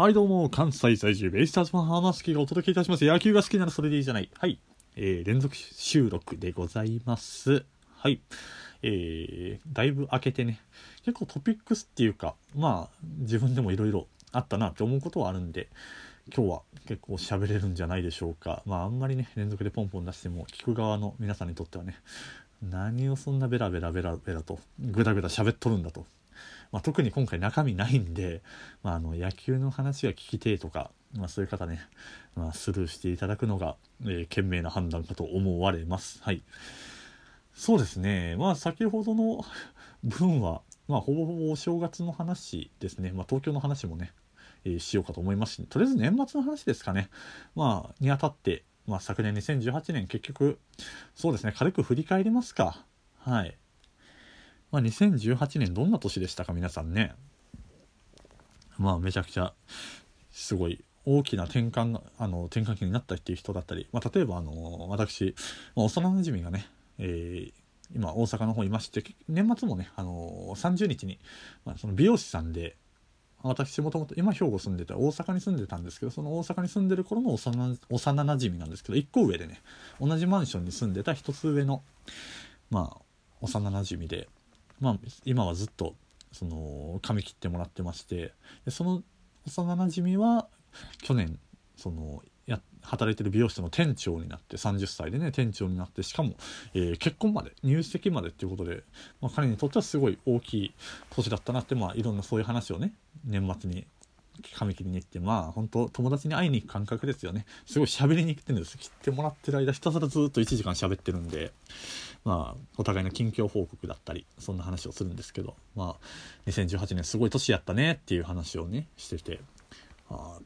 はい、どうも、関西在住、ベイスターズファン、ハマスキがお届けいたします。野球が好きならそれでいいじゃない。はい。えー、連続収録でございます。はい。えー、だいぶ明けてね、結構トピックスっていうか、まあ、自分でもいろいろあったなって思うことはあるんで、今日は結構喋れるんじゃないでしょうか。まあ、あんまりね、連続でポンポン出しても、聞く側の皆さんにとってはね、何をそんなベラベラベラベラと、ぐだぐだ喋っとるんだと。まあ、特に今回中身ないんで、まあ、あの野球の話が聞きてえとか、まあ、そういう方ね、まあ、スルーしていただくのが、えー、賢明な判断かと思われます。はい。そうですね。まあ、先ほどの分は、まあ、ほぼほぼお正月の話ですね。まあ、東京の話もね、えーしようかと思いますし、とりあえず年末の話ですかね。まあ、にあたって、まあ、昨年2018年結局、そうですね、軽く振り返りますか。はい。まあ、2018年どんな年でしたか皆さんね。まあめちゃくちゃすごい大きな転換あの転換期になったっていう人だったり、まあ、例えばあの私、まあ、幼なじみがね、えー今大阪の方いまして年末もねあの30日に、まあ、その美容師さんで私もともと今兵庫住んでて大阪に住んでたんですけどその大阪に住んでる頃の幼幼なじみなんですけど1個上でね同じマンションに住んでた1つ上のまあ幼なじみでまあ、今はずっとその髪切ってもらってましてでその幼なじみは去年そのや働いてる美容室の店長になって30歳でね店長になってしかも、えー結婚まで入籍までっていうことで、まあ、彼にとってはすごい大きい年だったなって、まあ、いろんなそういう話をね年末に髪切りに行ってまあ本当友達に会いに行く感覚ですよね。すごい喋りに行ってるんです切ってもらってる間ひたすらずっと1時間喋ってるんでまあお互いの近況報告だったりそんな話をするんですけどまあ2018年すごい年やったねっていう話をねしててあ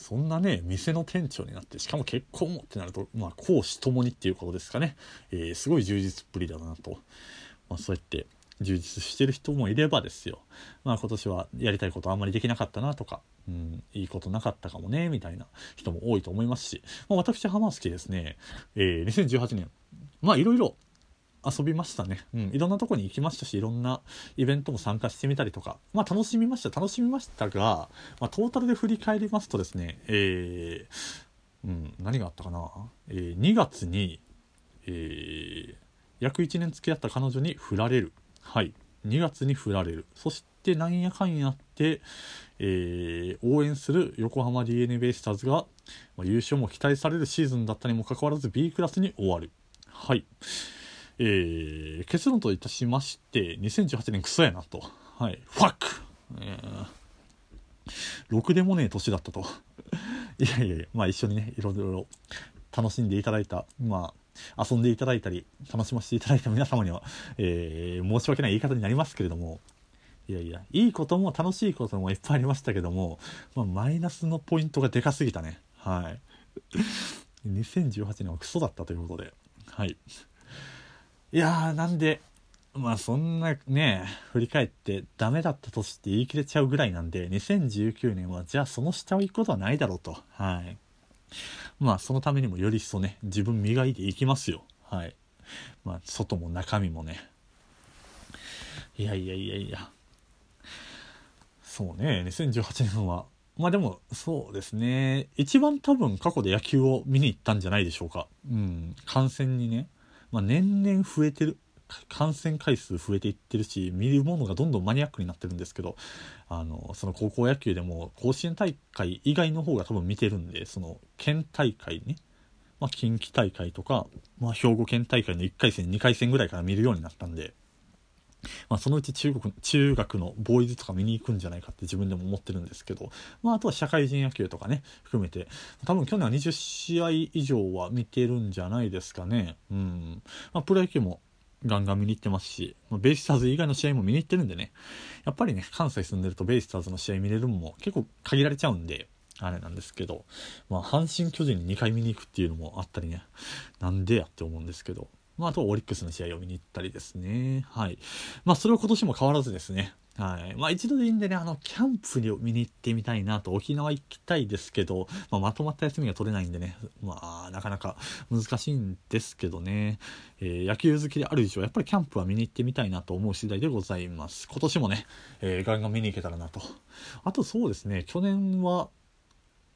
そんなね店の店長になってしかも結婚もってなるとまあ公私ともにっていうことですかね、えーすごい充実っぷりだなと、まあ、そうやって充実してる人もいればですよ。まあ今年はやりたいことあんまりできなかったなとか、うん、いいことなかったかもねみたいな人も多いと思いますし、まあ、私浜好きですね、えー2018年まあいろいろ遊びましたね、うん、いろんなとこに行きましたしいろんなイベントも参加してみたりとか。まあ楽しみました楽しみましたが、まあ、トータルで振り返りますとですねえーうん、何があったかな、えー2月に、えー約1年付き合った彼女に振られる。はい。2月に振られる。そしてなんやかんやって、えー応援する横浜 DeNA ベイスターズが、まあ優勝も期待されるシーズンだったにもかかわらず B クラスに終わる。はい。えー結論といたしまして2018年クソやなと。はい。ファック、えーろくでもねえ年だったと。いやいやいやまあ一緒にねいろいろ楽しんでいただいたまあ遊んでいただいたり楽しませていただいた皆様には、えー申し訳ない言い方になりますけれどもいやいやいいことも楽しいこともいっぱいありましたけども、まあ、マイナスのポイントがでかすぎたね。はい。2018年はクソだったということで。はい。いやーなんでまあそんなね振り返ってダメだった年って言い切れちゃうぐらいなんで2019年はじゃあその下を行くことはないだろうと。はい。まあそのためにもより一層ね自分磨いていきますよ。はい。まあ外も中身もね。いやいやいやいや。そうね2018年は。まあでもそうですね。一番多分過去で野球を見に行ったんじゃないでしょうか。うん。観戦にね。まあ年々増えてる。感染回数増えていってるし見るものがどんどんマニアックになってるんですけどあのその高校野球でも甲子園大会以外の方が多分見てるんでその県大会ね、まあ、近畿大会とか、まあ、兵庫県大会の1回戦2回戦ぐらいから見るようになったんで、まあ、そのうち中国中学のボーイズとか見に行くんじゃないかって自分でも思ってるんですけど、まあ、あとは社会人野球とかね含めて。多分去年は20試合以上は見てるんじゃないですかね。うん、まあ、プロ野球もガンガン見に行ってますし、ベイスターズ以外の試合も見に行ってるんでね、やっぱりね、関西住んでるとベイスターズの試合見れるのも結構限られちゃうんで、あれなんですけど、まあ、阪神・巨人に2回見に行くっていうのもあったりね、なんでやって思うんですけど、まあ、あとオリックスの試合を見に行ったりですね。はい。まあ、それは今年も変わらずですね、はい。まあ一度でいいんでね、あの、キャンプに見に行ってみたいなと、沖縄行きたいですけど、まあ、まとまった休みが取れないんでね、まあなかなか難しいんですけどね、えー、野球好きである以上、やっぱりキャンプは見に行ってみたいなと思う次第でございます。今年もね、えー、ガンガン見に行けたらなと。あとそうですね、去年は、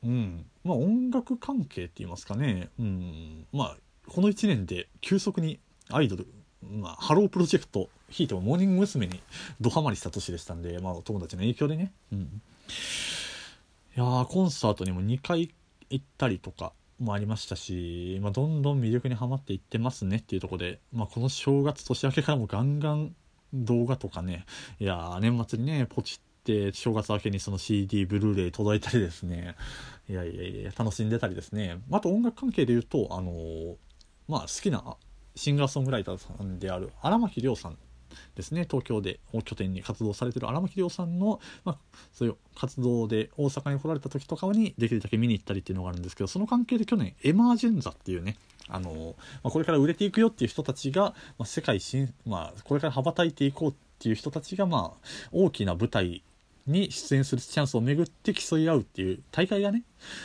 うん、まあ音楽関係って言いますかね、うん、まあこの1年で急速にアイドル、まあ、ハロープロジェクト、ひいてもモーニング娘。にドハマりした年でしたんで、まあ、お友達の影響でね。うん。いや、コンサートにも2回行ったりとかもありましたし、まあ、どんどん魅力にはまっていってますねっていうところで、まあ、この正月年明けからもガンガン動画とかね、いや、年末にね、ポチって、正月明けにその CD、ブルーレイ届いたりですね、いやいやいや、楽しんでたりですね。あと音楽関係で言うと、あのー、まあ、好きなシンガーソングライターさんである荒牧亮さんですね。東京でを拠点に活動されてる荒牧亮さんの、まあ、そういう活動で大阪に来られた時とかにできるだけ見に行ったりっていうのがあるんですけどその関係で去年エマージェンザっていうねあのまあ、これから売れていくよっていう人たちが、まあ、世界新、まあ、これから羽ばたいていこうっていう人たちが、まあ、大きな舞台に出演するチャンスをめぐって競い合うっていう大会がね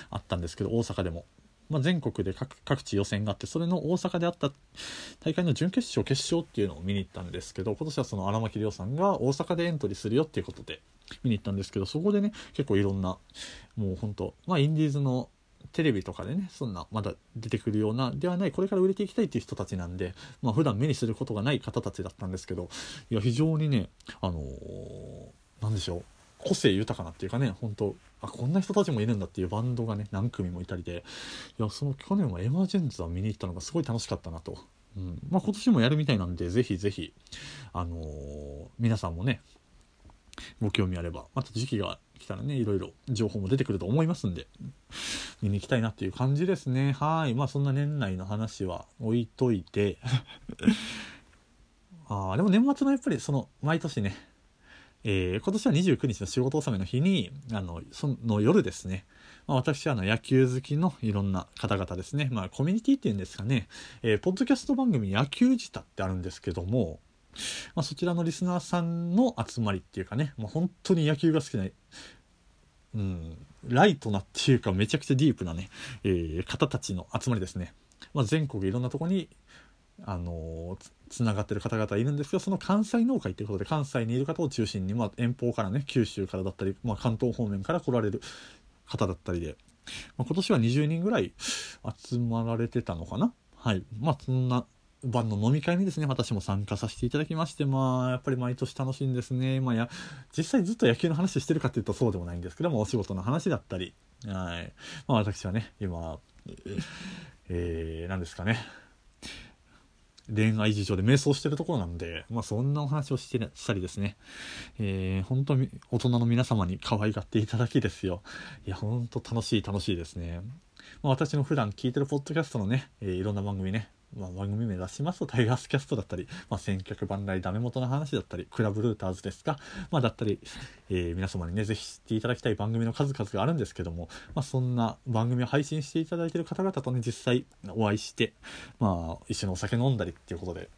あったんですけど大阪でも。まあ、全国で各地予選があってそれの大阪であった大会の準決勝決勝っていうのを見に行ったんですけど今年はその荒牧亮さんが大阪でエントリーするよっていうことで見に行ったんですけどそこでね結構いろんなもうほんとまあインディーズのテレビとかでねそんなまだ出てくるようなではないこれから売れていきたいっていう人たちなんでまあ普段目にすることがない方たちだったんですけどいや非常にねあのー、でしょう個性豊かなっていうかね本当あこんな人たちもいるんだっていうバンドがね何組もいたりで。いやその去年はエマージェンズは見に行ったのがすごい楽しかったなと、うん。まあ、今年もやるみたいなんでぜひぜひあのー、皆さんもねご興味あればまた時期が来たらねいろいろ情報も出てくると思いますんで見に行きたいなっていう感じですね。はい。まあそんな年内の話は置いといて。ああでも年末のやっぱりその毎年ねえー、今年は29日の仕事納めの日に、あの、その夜ですね、まあ、私はあの野球好きのいろんな方々ですね、まあコミュニティっていうんですかね、えー、ポッドキャスト番組野球自体ってあるんですけども、まあ、そちらのリスナーさんの集まりっていうかね、まあ、本当に野球が好きな、うん、ライトなっていうかめちゃくちゃディープなね、えー、方たちの集まりですね。まあ、全国いろんなとこにあのつながってる方々いるんですけどその関西農会ということで関西にいる方を中心に、まあ、遠方からね九州からだったり、まあ、関東方面から来られる方だったりで、まあ、今年は20人ぐらい集まられてたのかな？はい。まあそんな晩の飲み会にですね私も参加させていただきましてまあやっぱり毎年楽しいんですね。まあや実際ずっと野球の話してるかっていうとそうでもないんですけどもお仕事の話だったり。はい。まあ私はね今えー、何ですかね。恋愛事情で瞑想してるところなんで、まあそんなお話をしてしたりですね、えー、本当に大人の皆様に可愛がっていただきですよ。いや、ほんと楽しい楽しいですね。まあ、私の普段聞いてるポッドキャストのね、えー、いろんな番組ね、まあ、番組名出しますとタイガースキャストだったり、まあ、千客万来ダメ元の話だったりクラブルーターズですか、まあ、だったり、えー、皆様にねぜひ知っていただきたい番組の数々があるんですけども、まあ、そんな番組を配信していただいている方々とね実際お会いして、まあ、一緒にお酒飲んだりっていうことで、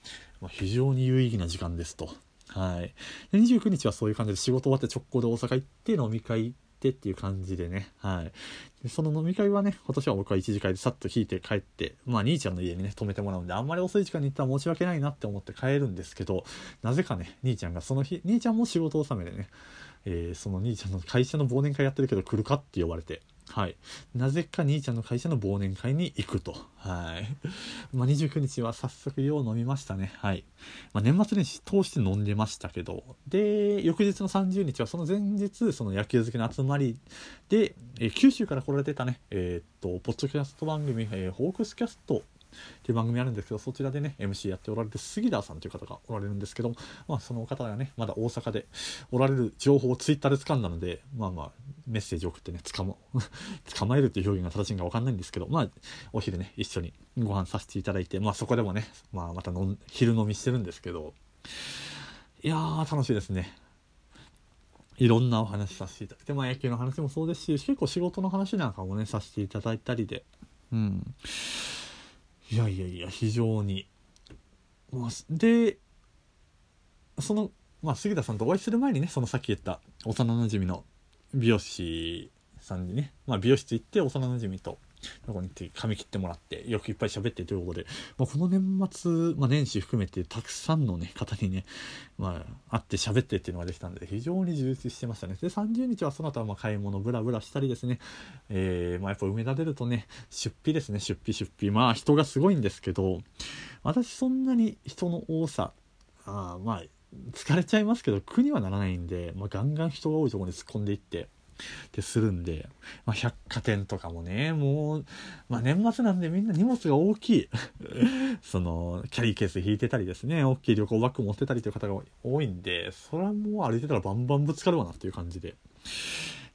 まあ、非常に有意義な時間ですと。はい。29日はそういう感じで仕事終わって直行で大阪行って飲み会ってっていう感じでね、はい。でその飲み会はね、今年は僕は1次会でさっと引いて帰って、まあ兄ちゃんの家にね、泊めてもらうんで、あんまり遅い時間に行ったら申し訳ないなって思って帰るんですけど、なぜかね、兄ちゃんがその日、兄ちゃんも仕事納めでね、えー、その兄ちゃんの会社の忘年会やってるけど来るかって呼ばれて、はい。なぜか兄ちゃんの会社の忘年会に行くと。はい。まあ、29日は早速よう飲みましたね。はい。まあ、年末年始通して飲んでましたけど、で、翌日の30日はその前日、その野球好きの集まりで、えー、九州から来られてたね、えー、っと、ポッドキャスト番組、えー、ホークスキャストっていう番組あるんですけど、そちらでね、MC やっておられる杉田さんという方がおられるんですけどまあ、その方がね、まだ大阪でおられる情報をツイッターで掴んだので、まあまあ、メッセージ送ってね、捕ま、捕まえるっていう表現が正しいかわかんないんですけど、まあ、お昼ね、一緒にご飯させていただいて、まあそこでもね、まあまたの昼飲みしてるんですけど、いやー、楽しいですね。いろんなお話させていただいて、まあ野球の話もそうですし、結構仕事の話なんかもね、させていただいたりで、うん。いやいやいや、非常に。まあ、で、そのまあ、杉田さんとお会いする前にね、そのさっき言った幼なじみの美容師さんにね、まあ、美容室行って幼馴染とここに行って髪切ってもらってよくいっぱい喋ってということで、まあ、この年末、まあ、年始含めてたくさんの、ね、方にね、まあ、会って喋ってっていうのができたんで非常に充実してましたね。で30日はその後はまあ買い物ブラブラしたりですね、えー、まあ、やっぱ梅田出るとね出費ですね。出費出費。まあ人がすごいんですけど私そんなに人の多さあまあ疲れちゃいますけど苦にはならないんで、まあ、ガンガン人が多いところに突っ込んでいってってするんで、まあ、百貨店とかもねもう、まあ、年末なんでみんな荷物が大きい。そのキャリーケース引いてたりですね大きい旅行バッグ持ってたりという方が多いんでそれはもう歩いてたらバンバンぶつかるわなっていう感じで。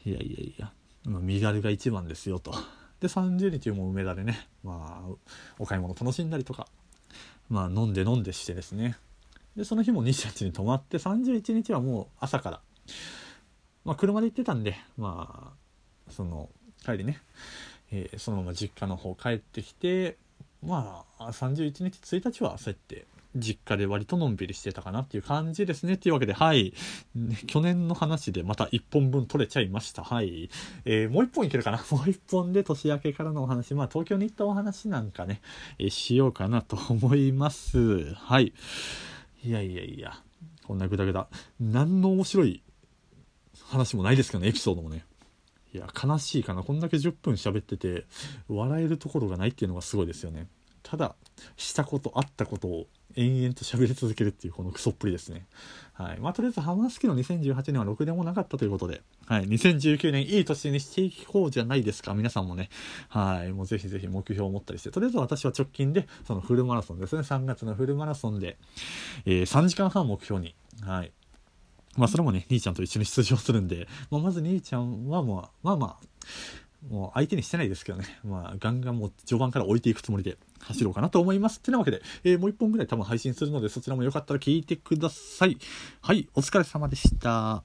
いやいやいや、身軽が一番ですよと。で30日も梅田でねまあお買い物楽しんだりとかまあ飲んで飲んでしてですね。でその日も28に泊まって31日はもう朝からまあ、車で行ってたんで、まあ、その、帰りね、えー、そのまま実家の方帰ってきて、まあ、31日、1日はそうやって、実家で割とのんびりしてたかなっていう感じですね。っていうわけで、はい。ね、去年の話でまた1本分取れちゃいました。はい。えー、もう1本いけるかな？もう1本で年明けからのお話、まあ東京に行ったお話なんかね、えー、しようかなと思います。はい。いやいやいや、こんなぐだぐだ。何の面白い話もないですけどねエピソードもね。いや悲しいかな。こんだけ10分喋ってて笑えるところがないっていうのがすごいですよね。ただしたことあったことを延々と喋り続けるっていうこのクソっぷりですね。はい。まあとりあえずハマスキの2018年はろくでもなかったということで。はい。2019年いい年にしていこうじゃないですか。皆さんもね。はい。もうぜひぜひ目標を持ったりして。とりあえず私は直近でそのフルマラソンですね。3月のフルマラソンで、えー、3時間半目標に。はい。まあそれもね、兄ちゃんと一緒に出場するんで、まあ、まず兄ちゃんはもう、まあまあ、もう相手にしてないですけどね、まあガンガンもう序盤から置いていくつもりで走ろうかなと思います。ってなわけで、えー、もう一本ぐらい多分配信するので、そちらもよかったら聞いてください。はい、お疲れ様でした。